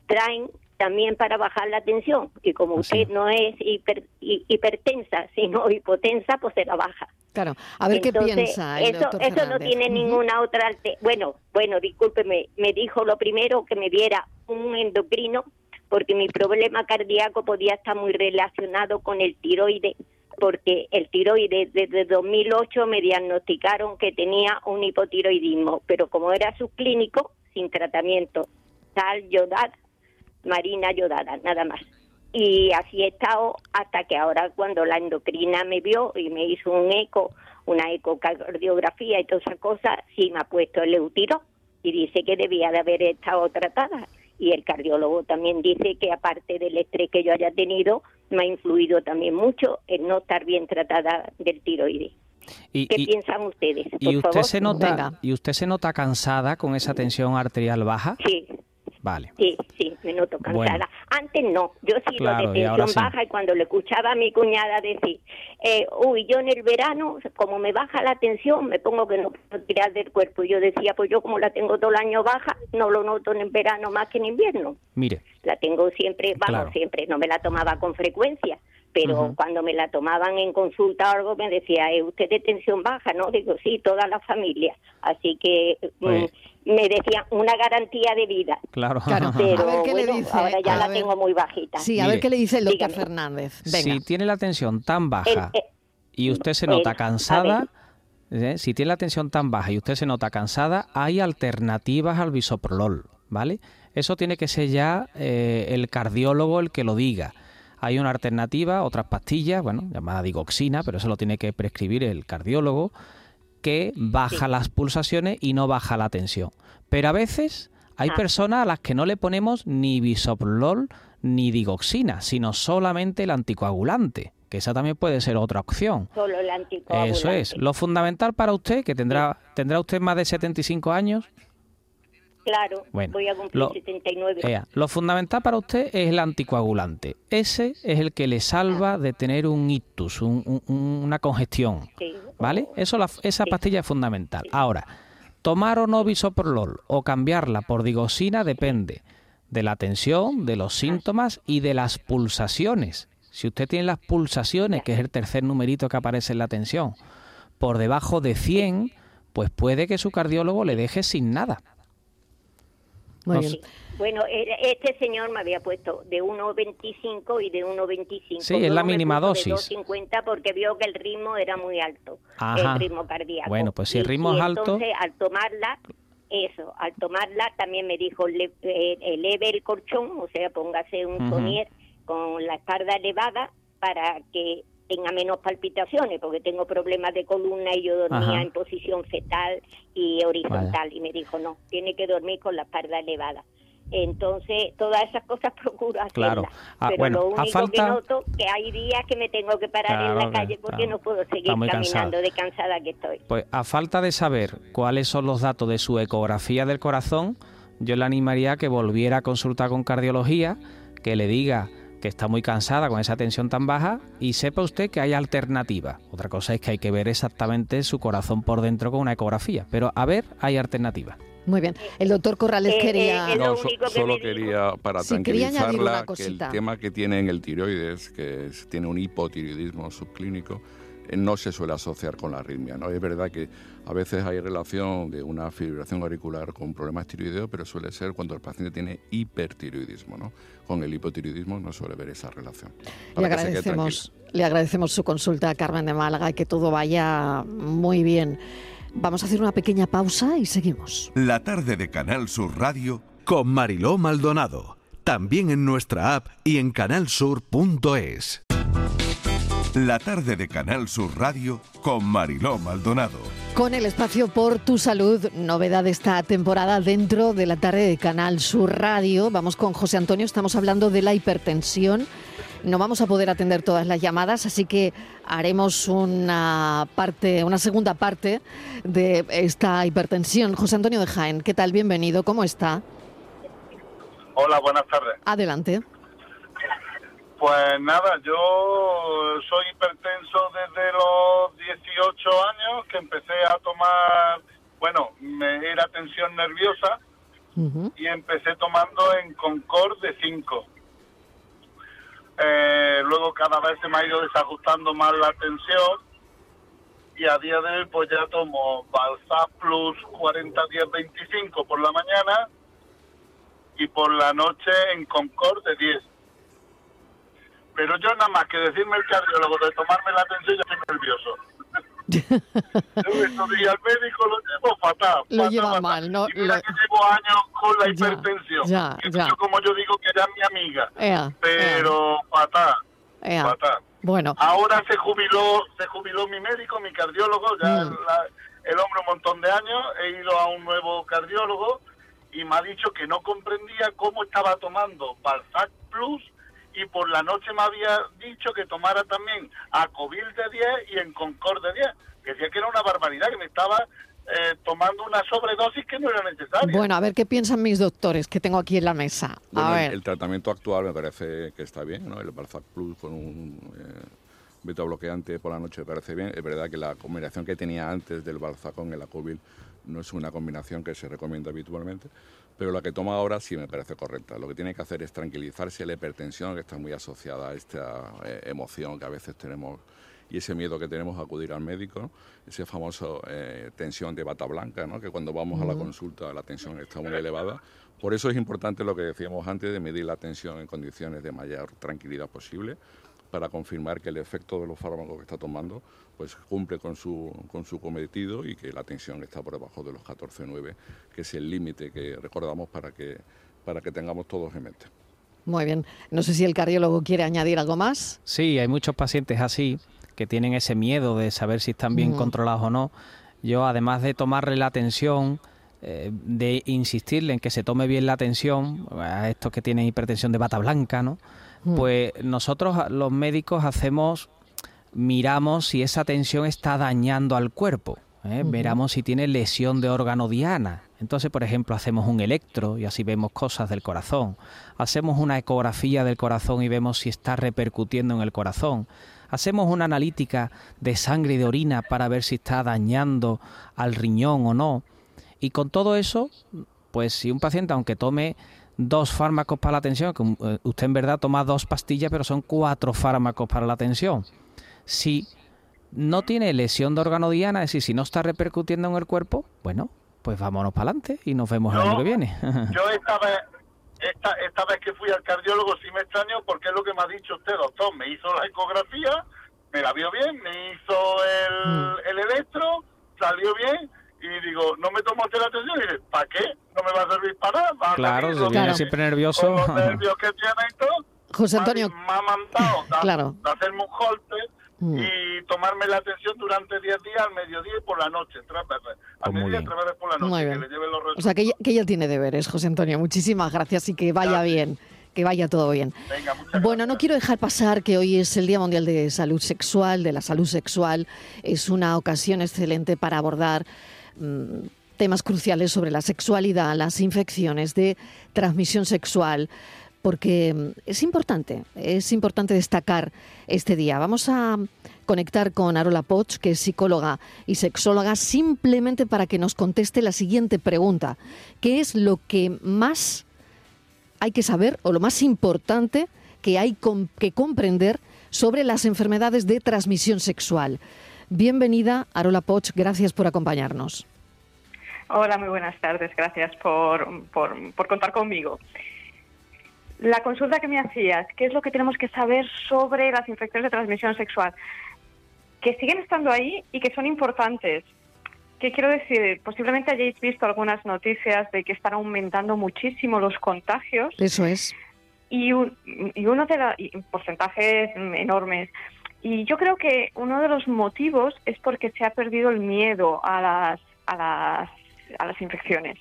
J: traen también para bajar la tensión. Y como usted no es hiper- hi- hipertensa, sino hipotensa, pues se la baja.
B: Claro, a ver qué piensa el
J: eso,
B: doctor
J: eso no tiene ninguna otra bueno bueno discúlpeme me dijo lo primero que me viera un endocrino porque mi problema cardíaco podía estar muy relacionado con el tiroides porque el tiroides desde 2008 me diagnosticaron que tenía un hipotiroidismo pero como era subclínico sin tratamiento sal yodada marina yodada nada más y así he estado hasta que ahora cuando la endocrina me vio y me hizo un eco, una ecocardiografía y todas esas cosas, sí me ha puesto el eutiro y dice que debía de haber estado tratada y el cardiólogo también dice que aparte del estrés que yo haya tenido, me ha influido también mucho el no estar bien tratada del tiroides.
E: Y,
J: ¿Qué
E: y-
J: piensan ustedes?
E: y usted
J: favor.
E: se nota y usted se nota cansada con esa tensión arterial baja.
J: Sí,
E: Vale.
J: sí, sí, me noto cansada.
E: Bueno.
J: Antes no, yo sí
E: Claro,
J: lo de tensión
E: sí.
J: baja y cuando le escuchaba a mi cuñada decir, eh, uy, yo en el verano, como me baja la tensión, me pongo que no puedo tirar del cuerpo. Y yo decía, pues yo como la tengo todo el año baja, no lo noto en el verano más que en invierno.
E: Mire,
J: La tengo siempre, vamos,
E: Claro.
J: siempre, no me la tomaba con frecuencia. Pero cuando me la tomaban en consulta o algo, me decía, ¿eh, ¿usted de tensión baja? No, digo, sí, toda la familia. Así que mm, me decían, una garantía de vida.
E: claro.
B: Claro.
J: Pero
B: A ver qué le dice,
J: ahora ya
B: a
J: la
B: ver.
J: tengo muy bajita.
B: Sí, a
E: Mire.
B: ver qué le dice el doctor
J: Dígame.
B: Fernández. Venga.
E: Si tiene la tensión tan baja
J: El- eh,
E: y usted se nota cansada, ¿eh? si tiene la tensión tan baja y usted se nota cansada, hay alternativas al bisoprolol, ¿vale? Eso tiene que ser ya eh, el cardiólogo el que lo diga. Hay una alternativa, otras pastillas, bueno, llamada digoxina, pero eso lo tiene que prescribir el cardiólogo, que baja las pulsaciones y no baja la tensión. Pero a veces hay
J: Ah.
E: personas a las que no le ponemos ni bisoprolol ni digoxina, sino solamente el anticoagulante, que esa también puede ser otra opción.
J: solo el anticoagulante.
E: Eso es. Lo fundamental para usted, que tendrá tendrá usted más de 75 años,
J: Claro,
E: Bueno,
J: voy a cumplir
E: lo-
J: 79.
E: ea, lo fundamental para usted es el anticoagulante. Ese es el que le salva de tener un ictus, un- un- un- una congestión.
J: Sí.
E: ¿Vale? Eso la- esa pastilla es fundamental. Ahora, tomar o no bisoprolol o cambiarla por digoxina depende de la tensión, de los síntomas y de las pulsaciones. Si usted tiene las pulsaciones, que es el tercer numerito que aparece en la tensión, por debajo de 100, pues puede que su cardiólogo le deje sin nada.
B: Muy
E: no
B: bien.
E: sé.
J: Bueno, este señor me había puesto de 1,25 y de 1,25.
E: Sí, es la mínima
J: puso de
E: dosis.
J: 2,50 porque vio que el ritmo era muy alto,
E: Ajá.
J: el ritmo cardíaco.
E: Bueno, pues si el ritmo
J: y
E: es alto-
J: Entonces, al tomarla, eso, al tomarla también me dijo, le- eh, eleve el colchón, o sea, póngase un sonier con la espalda elevada para que tenga menos palpitaciones, porque tengo problemas de columna y yo dormía
E: Ajá.
J: en posición fetal y horizontal. Y me dijo, no, tiene que dormir con la espalda elevada. Entonces, todas esas cosas procuro hacerlas.
E: Claro. Ah,
J: Pero
E: bueno,
J: lo
E: a
J: único
E: falta-
J: que noto que hay días que me tengo que parar en la calle porque
E: claro.
J: no puedo seguir caminando de cansada que estoy.
E: Pues a falta de saber cuáles son los datos de su ecografía del corazón, yo le animaría a que volviera a consultar con cardiología, que le diga que está muy cansada con esa tensión tan baja y sepa usted que hay alternativa. Otra cosa es que hay que ver exactamente su corazón por dentro con una ecografía, pero a ver, hay alternativa.
B: Muy bien. El doctor Corrales
J: Eh,
B: quería...
J: eh, lo
D: No, so-
J: único que
D: solo
J: dijo.
D: quería, para
B: Sí, quería
D: tranquilizarla, que el tema que tiene en el tiroides, que es- tiene un hipotiroidismo subclínico, no se suele asociar con la arritmia. ¿no? Es verdad que a veces hay relación de una fibrilación auricular con problemas tiroideos, pero suele ser cuando el paciente tiene hipertiroidismo. ¿no? Con el hipotiroidismo no suele ver esa relación.
B: Le agradecemos, le agradecemos su consulta a Carmen de Málaga y que todo vaya muy bien. Vamos a hacer una pequeña pausa y seguimos.
A: La tarde de Canal Sur Radio
G: Con Mariló Maldonado. También en nuestra app y en canalsur.es.
A: La tarde de Canal Sur Radio con Mariló Maldonado.
B: Con el espacio Por tu Salud, novedad de esta temporada dentro de la tarde de Canal Sur Radio. Vamos con José Antonio, estamos hablando de la hipertensión. No vamos a poder atender todas las llamadas, así que haremos una parte, una segunda parte de esta hipertensión. José Antonio de Jaén, ¿qué tal? Bienvenido, ¿cómo está?
K: Hola, buenas tardes.
B: Adelante.
K: Pues nada, yo soy hipertenso desde los 18 años que empecé a tomar, bueno, me era tensión nerviosa y empecé tomando en Concord de 5. Eh, luego cada vez se me ha ido desajustando más la tensión y a día de hoy pues ya tomo Balsap Plus 40 10 25 por la mañana y por la noche en Concord de 10. Pero yo nada más que decirme el cardiólogo de tomarme la tensión ya estoy nervioso. yo eso dije al médico lo llevo fatal.
B: Lo
K: fatal,
B: lleva
K: fatal.
B: mal, ¿no?
K: Y mira
B: Lo-
K: que llevo años con la
B: Ya,
K: hipertensión.
B: ya,
K: Que
B: ya.
K: yo, como yo digo que era mi amiga.
B: Ea,
K: Pero fatal,
B: ea.
K: fatal.
B: Bueno,
K: Ahora se jubiló, se jubiló mi médico, mi cardiólogo, ya
B: Mm.
K: la- el hombre un montón de años, he ido a un nuevo cardiólogo y me ha dicho que no comprendía cómo estaba tomando Balzac Plus y por la noche me había dicho que tomara también Acovil de 10 y en Concord de 10. Que decía que era una barbaridad, que me estaba eh, tomando una sobredosis que no era necesaria.
B: Bueno, a ver qué piensan mis doctores que tengo aquí en la mesa. A
D: Bueno, el-
B: ver.
D: El, tratamiento actual me parece que está bien, ¿no? El Balzac Plus con un eh, beta bloqueante por la noche me parece bien. Es verdad que la combinación que tenía antes del Balzac con el Acovil no es una combinación que se recomienda habitualmente, pero la que toma ahora sí me parece correcta. Lo que tiene que hacer es tranquilizarse la hipertensión que está muy asociada a esta eh, emoción que a veces tenemos y ese miedo que tenemos a acudir al médico, ¿no? ese famoso eh, tensión de bata blanca, ¿no? que cuando vamos a la consulta la tensión está muy elevada. Por eso es importante lo que decíamos antes de medir la tensión en condiciones de mayor tranquilidad posible para confirmar que el efecto de los fármacos que está tomando pues cumple con su, con su cometido y que la tensión está por debajo de los 14,9, que es el límite que recordamos para que, para que tengamos todos en mente.
B: Muy bien. No sé si el cardiólogo quiere añadir algo más.
E: Sí, hay muchos pacientes así que tienen ese miedo de saber si están bien
B: Ujú.
E: controlados o no. Yo, además de tomarle la atención, eh, de insistirle en que se tome bien la atención, a estos que tienen hipertensión de bata blanca, ¿no?
B: Mm.
E: Pues nosotros, los médicos, hacemos, miramos si esa tensión está dañando al cuerpo. ¿eh? Miramos si tiene lesión de órgano diana. Entonces, por ejemplo, hacemos un electro y así vemos cosas del corazón. Hacemos una ecografía del corazón y vemos si está repercutiendo en el corazón. Hacemos una analítica de sangre y de orina para ver si está dañando al riñón o no. Y con todo eso, pues si un paciente, aunque tome dos fármacos para la tensión, que eh, usted en verdad toma dos pastillas, pero son cuatro fármacos para la tensión. Si no tiene lesión de órgano diana, es decir, si no está repercutiendo en el cuerpo, bueno, pues vámonos para adelante y nos vemos el año que viene.
K: Yo esta vez, esta, esta vez que fui al cardiólogo sí me extraño porque es lo que me ha dicho usted, doctor. Me hizo la ecografía, me la vio bien, me hizo el, el electro, salió bien y digo, no me tomó usted la atención y dice, ¿para qué? No me va a servir para nada. Va
E: claro,
K: con-
E: viene siempre nervioso.
K: con los nervios que tiene y todo.
B: José Antonio.
K: Me ha mandado de,
B: Claro.
K: de hacerme un golpe
B: Mm.
K: y tomarme la atención durante 10 días al mediodía y por la noche, tres veces. Al mediodía, tres veces por la noche,
B: Muy
K: que le los
B: O sea, que ella, que ella tiene deberes, José Antonio. Muchísimas gracias y que vaya bien, que vaya todo bien. Bueno, no quiero dejar pasar que hoy es el Día Mundial de Salud Sexual, de la salud sexual. Es una ocasión excelente para abordar mm, temas cruciales sobre la sexualidad, las infecciones de transmisión sexual, porque mm, es importante, es importante destacar este día. Vamos a conectar con Arola Poch, que es psicóloga y sexóloga, simplemente para que nos conteste la siguiente pregunta. ¿Qué es lo que más hay que saber o lo más importante que hay que comprender sobre las enfermedades de transmisión sexual? Bienvenida, Arola Poch, gracias por acompañarnos.
L: Hola, muy buenas tardes. Gracias por, por, por contar conmigo. La consulta que me hacías, ¿qué es lo que tenemos que saber sobre las infecciones de transmisión sexual? Que siguen estando ahí y que son importantes. ¿Qué quiero decir? Posiblemente hayáis visto algunas noticias de que están aumentando muchísimo los contagios
B: Eso es.
L: y, un- y uno de los porcentajes enormes. Y yo creo que uno de los motivos es porque se ha perdido el miedo a las, a las, a las infecciones.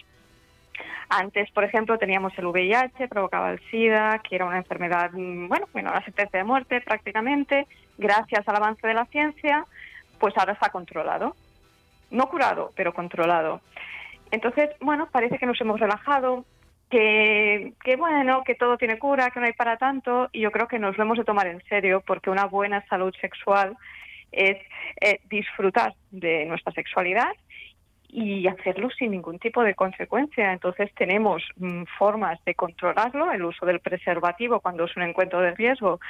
L: Antes, por ejemplo, teníamos el VIH, provocaba el SIDA, que era una enfermedad, mm, bueno, bueno, una sentencia de muerte prácticamente. Gracias al avance de la ciencia, pues ahora está controlado. No curado, pero controlado. Entonces, bueno, parece que nos hemos relajado, que, que bueno, que todo tiene cura, que no hay para tanto, y yo creo que nos lo hemos de tomar en serio, porque una buena salud sexual es eh, disfrutar de nuestra sexualidad y hacerlo sin ningún tipo de consecuencia. Entonces tenemos mm, formas de controlarlo. El uso del preservativo cuando es un encuentro de riesgo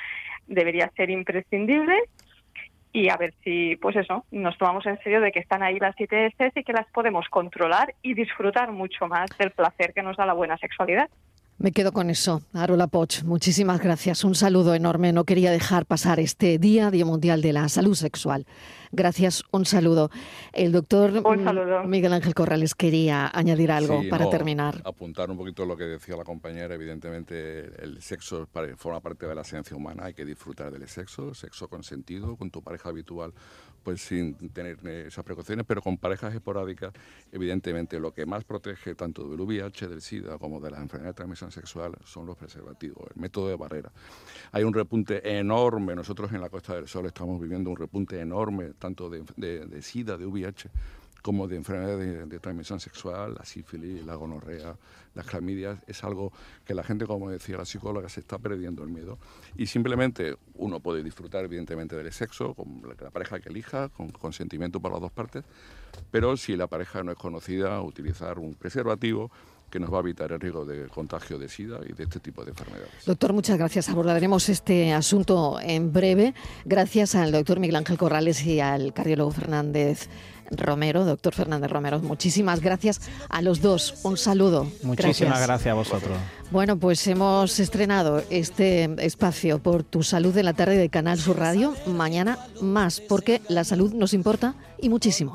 L: debería ser imprescindible y a ver si, pues eso, nos tomamos en serio de que están ahí las ITS y que las podemos controlar y disfrutar mucho más del placer que nos da la buena sexualidad.
B: Me quedo con eso. Arola Poch, muchísimas gracias. Un saludo enorme. No quería dejar pasar este Día, Día Mundial de la Salud Sexual. Gracias, un saludo. El doctor
L: Un saludo.
B: Miguel Ángel Corrales quería añadir algo
D: Sí,
B: para
D: no,
B: terminar.
D: Apuntar un poquito lo que decía la compañera, evidentemente el sexo forma parte de la esencia humana, hay que disfrutar del sexo, sexo consentido, con tu pareja habitual, pues sin tener eh, esas precauciones, pero con parejas esporádicas, evidentemente lo que más protege tanto del VIH, del SIDA, como de la enfermedad de transmisión sexual son los preservativos, el método de barrera. Hay un repunte enorme, nosotros en la Costa del Sol estamos viviendo un repunte enorme, tanto de, de- de SIDA, de VIH, como de enfermedades de, transmisión sexual, la sífilis, la gonorrea, las clamidias, es algo que la gente, como decía la psicóloga, se está perdiendo el miedo. Y simplemente uno puede disfrutar, evidentemente, del sexo, con la, la pareja que elija, con consentimiento por las dos partes, pero si la pareja no es conocida, utilizar un preservativo que nos va a evitar el riesgo de contagio de SIDA y de este tipo de enfermedades.
B: Doctor, muchas gracias. Abordaremos este asunto en breve. Gracias al doctor Miguel Ángel Corrales y al cardiólogo Fernández Romero. Doctor Fernández Romero, muchísimas gracias a los dos. Un saludo.
E: Muchísimas gracias, a vosotros.
B: Bueno, pues hemos estrenado este espacio por tu salud en la tarde de Canal Sur Radio. Mañana más, porque la salud nos importa y muchísimo.